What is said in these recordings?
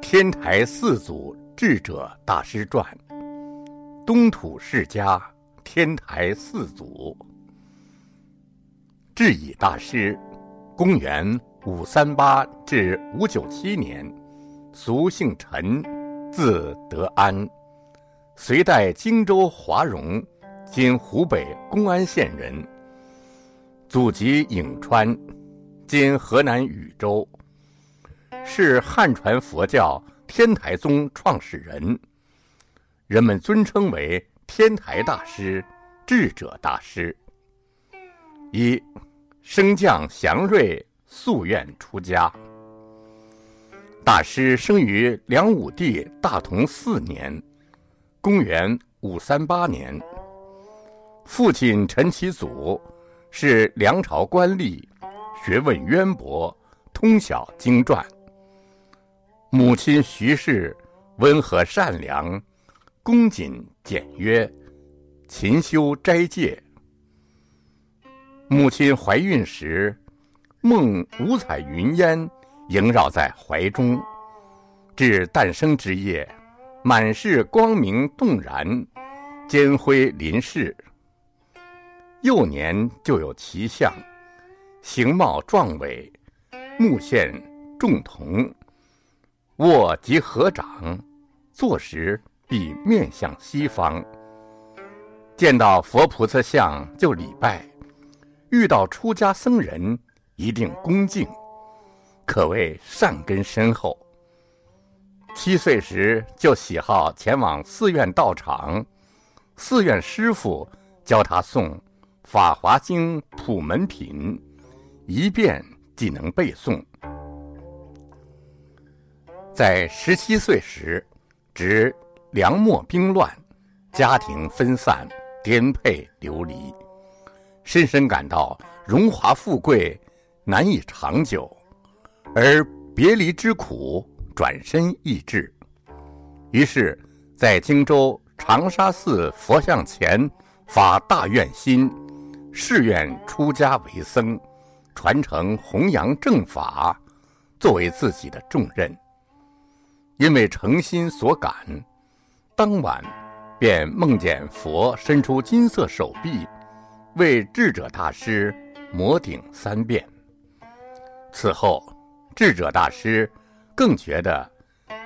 天台四祖智者大师传，东土世家天台四祖。智以大师，公元五三八至五九七年，俗姓陈，字德安，隋代荆州华容（今湖北公安县）人，祖籍颍川（今河南禹州）。是汉传佛教天台宗创始人，人们尊称为天台大师、智者大师。一升降祥瑞，夙愿出家。大师生于梁武帝大同四年（公元五三八年），父亲陈其祖是梁朝官吏，学问渊博，通晓经传。母亲徐氏温和善良，恭谨简约，勤修斋戒。母亲怀孕时，梦五彩云烟萦绕在怀中，至诞生之夜，满是光明动然，坚辉临世。幼年就有奇相，形貌壮伟，目现重瞳。卧即合掌，坐时必面向西方。见到佛菩萨像就礼拜，遇到出家僧人一定恭敬，可谓善根深厚。七岁时就喜好前往寺院道场，寺院师傅教他诵《法华经》普门品，一遍即能背诵。在十七岁时，值梁末兵乱，家庭分散，颠沛流离，深深感到荣华富贵难以长久，而别离之苦转身易至。于是，在荆州长沙寺佛像前发大愿心，誓愿出家为僧，传承弘扬正法，作为自己的重任。因为诚心所感，当晚便梦见佛伸出金色手臂，为智者大师摩顶三遍。此后，智者大师更觉得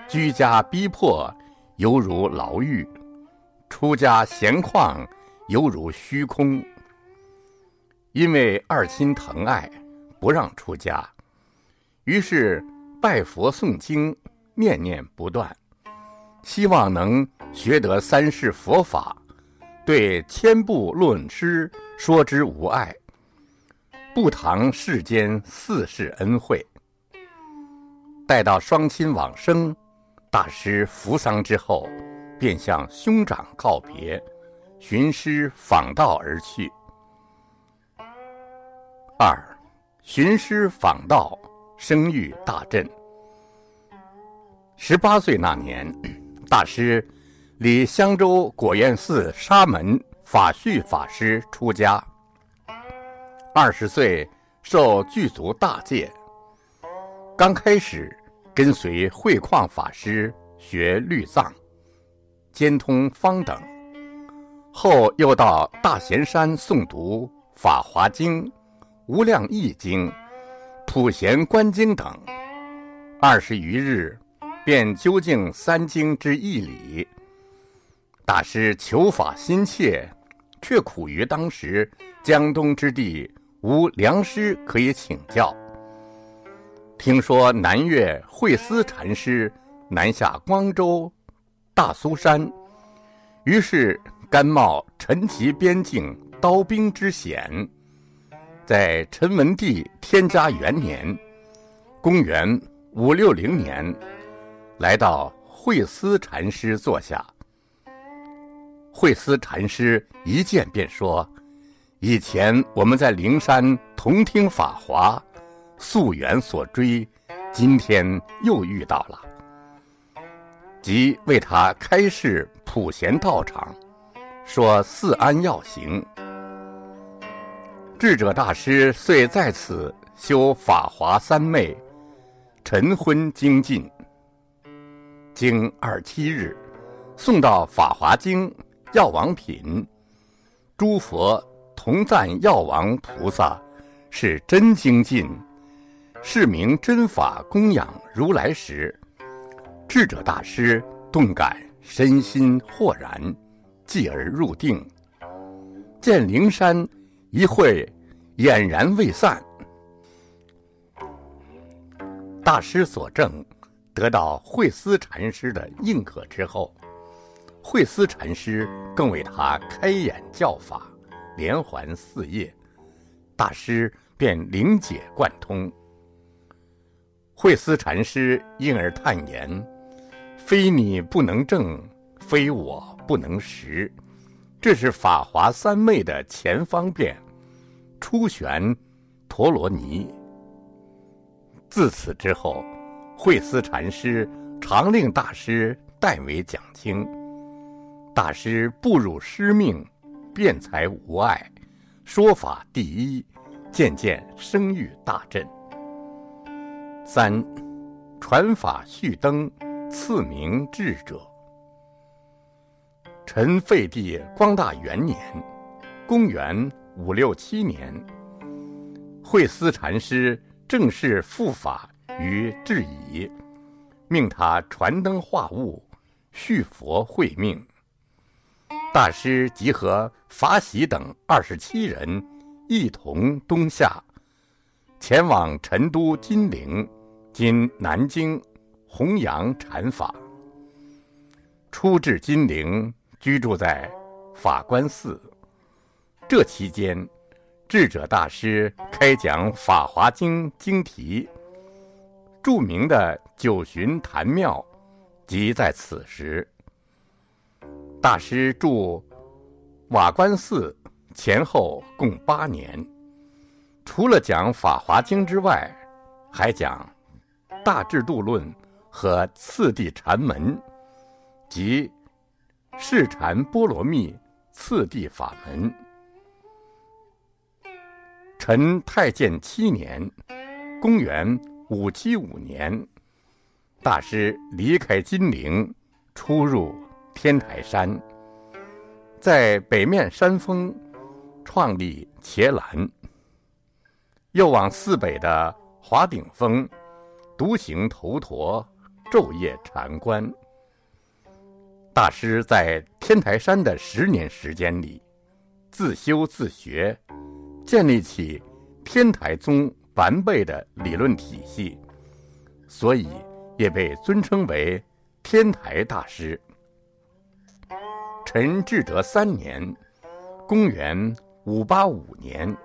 居家逼迫犹如牢狱，出家闲旷犹如虚空。因为二亲疼爱，不让出家，于是拜佛诵经。念念不断，希望能学得三世佛法，对千部论师说之无碍，不唐世间四世恩惠。待到双亲往生，大师扶丧之后，便向兄长告别，寻师访道而去。二，寻师访道，声誉大振。十八岁那年，大师离襄州果愿寺沙门法绪法师出家。二十岁受具足大戒，刚开始跟随慧旷法师学律藏、兼通方等，后又到大贤山诵读《法华经》《无量易经》《普贤观经》等，二十余日。便究竟三经之义理。大师求法心切，却苦于当时江东之地无良师可以请教。听说南岳慧思禅师南下光州、大苏山，于是甘冒陈其边境刀兵之险，在陈文帝天嘉元年（公元五六零年）。来到慧思禅师坐下，慧思禅师一见便说：“以前我们在灵山同听法华，溯源所追，今天又遇到了。”即为他开示普贤道场，说四安要行。智者大师遂在此修法华三昧，晨昏精进。经二七日，送到《法华经·药王品》，诸佛同赞药王菩萨是真精进，是名真法供养如来时，智者大师顿感身心豁然，继而入定，见灵山一会俨然未散。大师所证，得到慧思禅师的认可之后，慧思禅师更为他开眼教法，连环四夜，大师便灵解贯通。慧思禅师因而叹言：“非你不能证，非我不能识，这是法华三昧的前方便，初玄陀罗尼。”自此之后，慧思禅师常令大师代为讲经。大师不辱师命，辩才无碍，说法第一，渐渐声誉大振。三，传法续灯，赐名智者。陈废帝光大元年，公元五六七年，慧思禅师。正式复法于智矣，命他传灯化物，续佛慧命。大师集合法喜等二十七人，一同东下，前往成都金陵（今南京）弘扬禅法。初至金陵，居住在法官寺。这期间。智者大师开讲《法华经》经题，著名的九旬坛庙，即在此时。大师住瓦官寺前后共八年，除了讲《法华经》之外，还讲《大智度论》和次第禅门，即释禅波罗蜜次第法门。陈太建七年，公元五七五年，大师离开金陵，出入天台山，在北面山峰创立伽蓝，又往寺北的华顶峰独行头陀，昼夜禅观。大师在天台山的十年时间里，自修自学。建立起天台宗完备的理论体系，所以也被尊称为天台大师。陈志德三年（公元585年），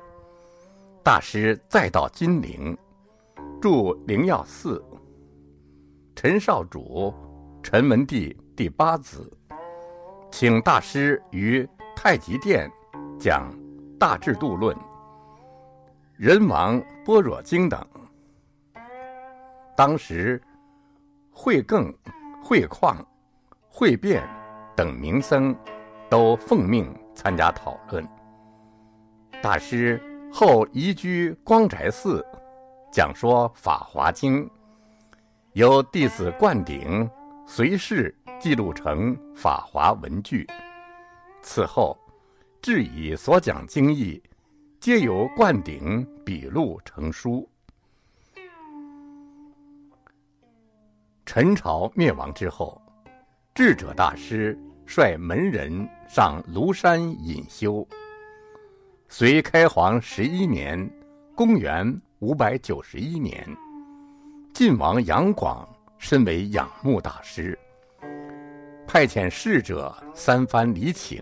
大师再到金陵，住灵耀寺。陈少主，陈文帝第八子，请大师于太极殿讲《大智度论》。人王般若经等，当时慧更、慧旷、慧辩等名僧都奉命参加讨论。大师后移居光宅寺，讲说《法华经》，由弟子灌顶随侍记录成《法华文句》。此后，智以所讲经义。皆由灌顶笔录成书。陈朝灭亡之后，智者大师率门人上庐山隐修。隋开皇十一年（公元591年），晋王杨广身为仰慕大师，派遣侍者三番礼请，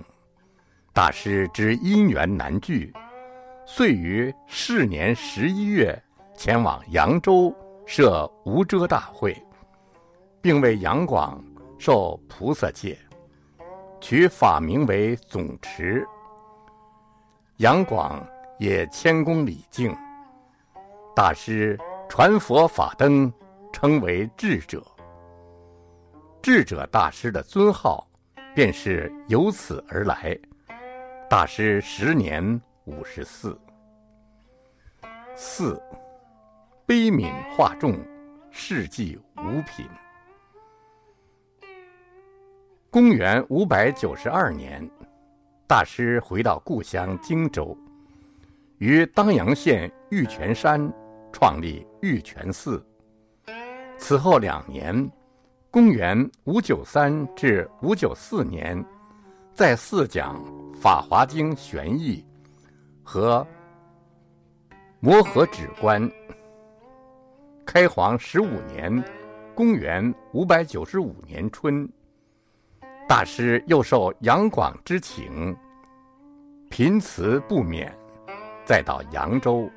大师之因缘难聚。遂于是年十一月前往扬州设无遮大会，并为杨广受菩萨戒，取法名为总持。杨广也谦恭礼敬。大师传佛法灯，称为智者。智者大师的尊号，便是由此而来。大师十年。五十四，四，悲悯化众，事迹五品。公元五百九十二年，大师回到故乡荆州，于当阳县玉泉山创立玉泉寺。此后两年，公元五九三至五九四年，在寺讲《法华经》玄义和摩诃止观。开皇十五年，公元五百九十五年春。大师又受杨广之请，贫辞不免，再到扬州，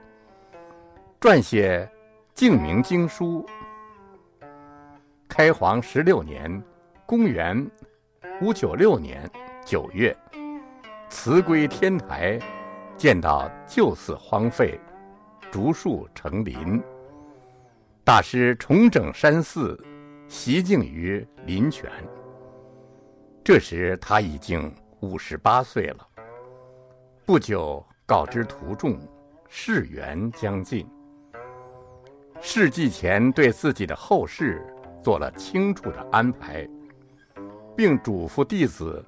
撰写《净明经书》。开皇十六年，公元五九六年九月，辞归天台，见到旧寺荒废，竹树成林。大师重整山寺，习静于林泉。这时他已经五十八岁了。不久告知徒众，世缘将近。事祭前对自己的后事做了清楚的安排，并嘱咐弟子，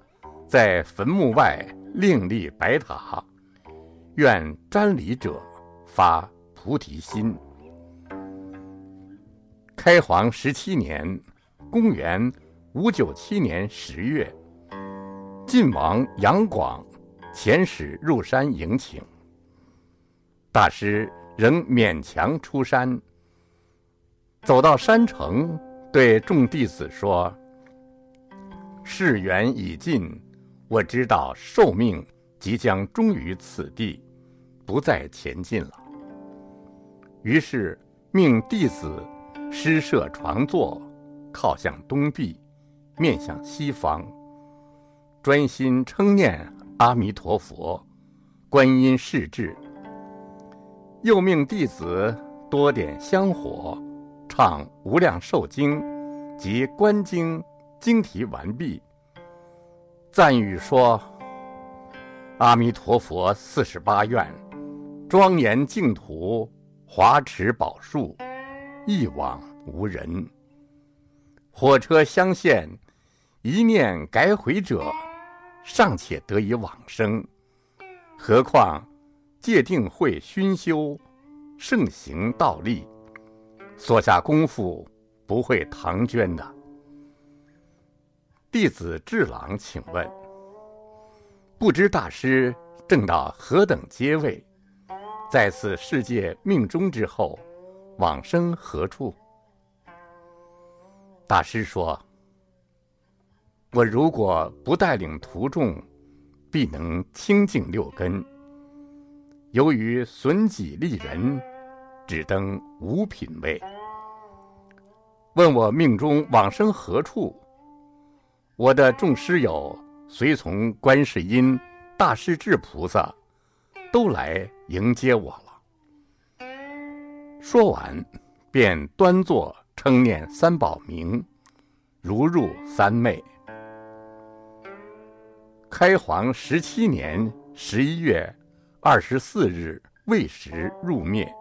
在坟墓外另立白塔，愿瞻礼者发菩提心。开皇十七年，公元。五九七年十月，晋王杨广遣使入山迎请。大师仍勉强出山。走到山城，对众弟子说：“事缘已尽，我知道寿命即将终于此地，不再前进了。”于是命弟子施设床座，靠向东壁。面向西方，专心称念阿弥陀佛，观音释智。又命弟子多点香火，唱《无量寿经》及《观经》经题完毕，赞誉说：“阿弥陀佛四十八愿，庄严净土，华池宝树，一往无人。火车相现。”一念改悔者，尚且得以往生，何况戒定慧熏修，盛行道力，所下功夫不会唐捐的。弟子智朗，请问，不知大师正到何等阶位，在此世界命终之后，往生何处？大师说。我如果不带领徒众，必能清净六根。由于损己利人，只登五品位。问我命中往生何处？我的众师友随从观世音、大势至菩萨，都来迎接我了。说完，便端坐称念三宝名，如入三昧。开皇十七年十一月二十四日未时入灭。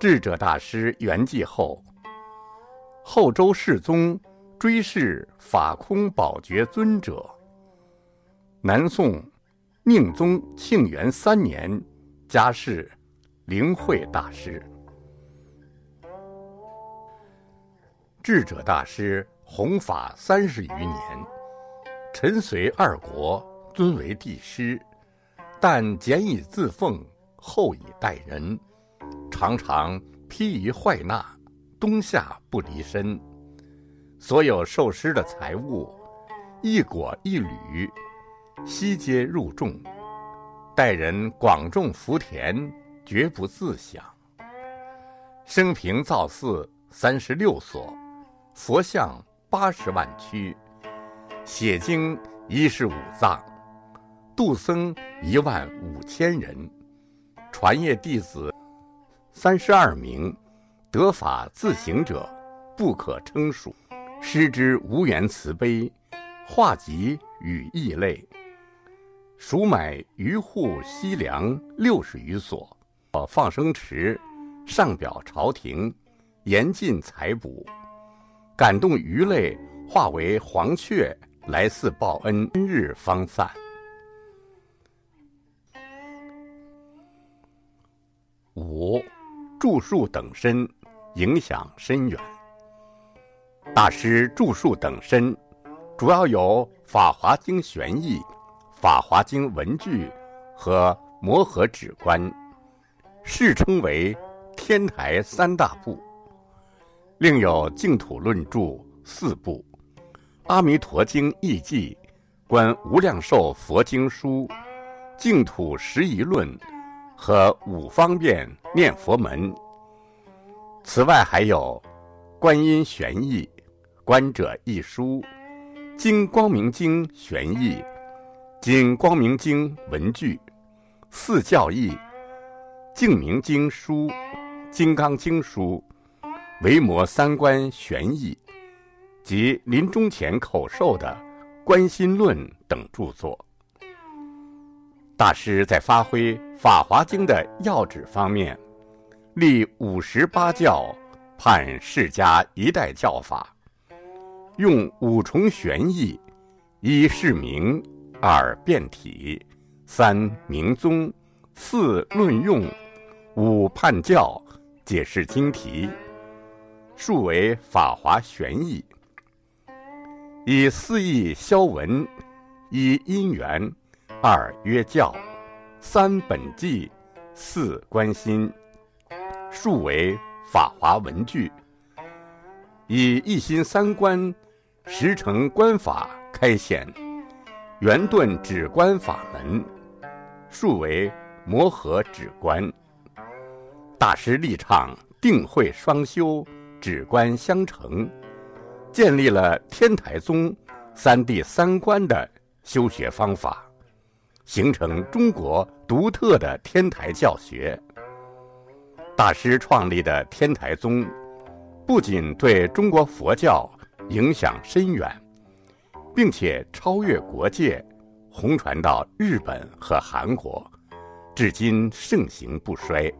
智者大师圆寂后，后周世宗追谥法空宝觉尊者。南宋宁宗庆元三年，加谥灵慧大师。智者大师弘法三十余年。臣随二国，尊为帝师，但简以自奉，厚以待人，常常披于坏纳，冬夏不离身。所有受师的财物，一果一缕，悉皆入众，待人广种福田，绝不自享。生平造寺三十六所，佛像八十万躯。写经一十五藏，度僧一万五千人，传业弟子三十二名，得法自行者不可称数。师之无缘慈悲，化集与异类，赎买渔户西粮六十余所，放生池，上表朝廷，严禁采捕，感动鱼类化为黄雀来寺报恩，日方散。五，著述等身，影响深远。大师著述等身，主要有《法华经》玄义、《法华经》文句和《摩诃止观》，世称为天台三大部。另有《净土论著》四部，《阿弥陀经译记》、《观无量寿佛经书》、《净土十一论》和《五方便念佛门》。此外还有《观音玄义》、《观者一书》、《金光明经玄义》、《金光明经文句》、《四教义》、《净明经书》、《金刚经书》。维摩三观玄义及临终前口授的《观心论》等著作，大师在发挥《法华经》的要旨方面，立五十八教，判释迦一代教法，用五重玄义：一释名，二变体，三明宗，四论用，五判教，解释经题。数为法华玄义，以四义消文，一因缘，二约教，三本纪，四观心，数为法华文句。以一心三观，十乘观法开显，圆顿止观法门，数为摩诃止观。大师力倡定慧双修。止观相成，建立了天台宗三谛三观的修学方法，形成中国独特的天台教学。大师创立的天台宗，不仅对中国佛教影响深远，并且超越国界，红传到日本和韩国，至今盛行不衰。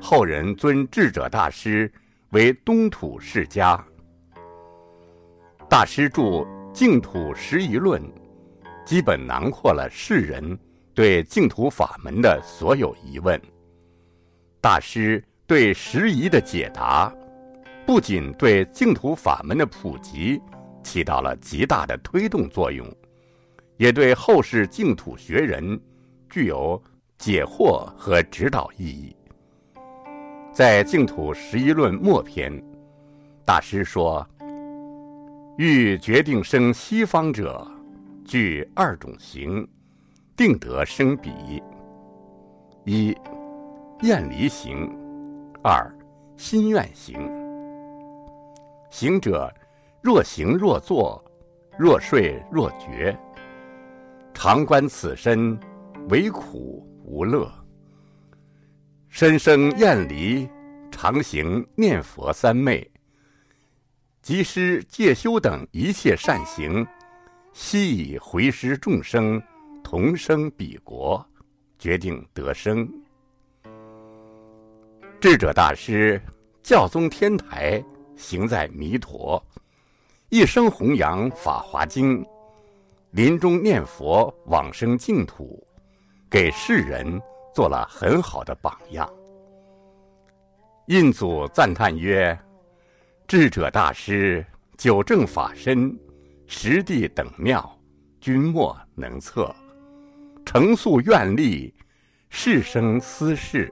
后人尊智者大师。为东土世家，大师著《净土十一论》，基本囊括了世人对净土法门的所有疑问。大师对时疑的解答，不仅对净土法门的普及起到了极大的推动作用，也对后世净土学人具有解惑和指导意义。在《净土十一论》末篇，大师说：“欲决定生西方者，具二种行，定得生彼：一厌离行，二心愿行。行者若行若坐，若睡若觉，常观此身，唯苦无乐。”身生厌离，常行念佛三昧，即施戒修等一切善行，悉以回施众生，同生彼国，决定得生。智者大师教宗天台行在弥陀，一生弘扬法华经，临终念佛往生净土，给世人。做了很好的榜样。印祖赞叹曰：“智者大师九正法身，实地等妙，君莫能测。成素愿力，世生思事。”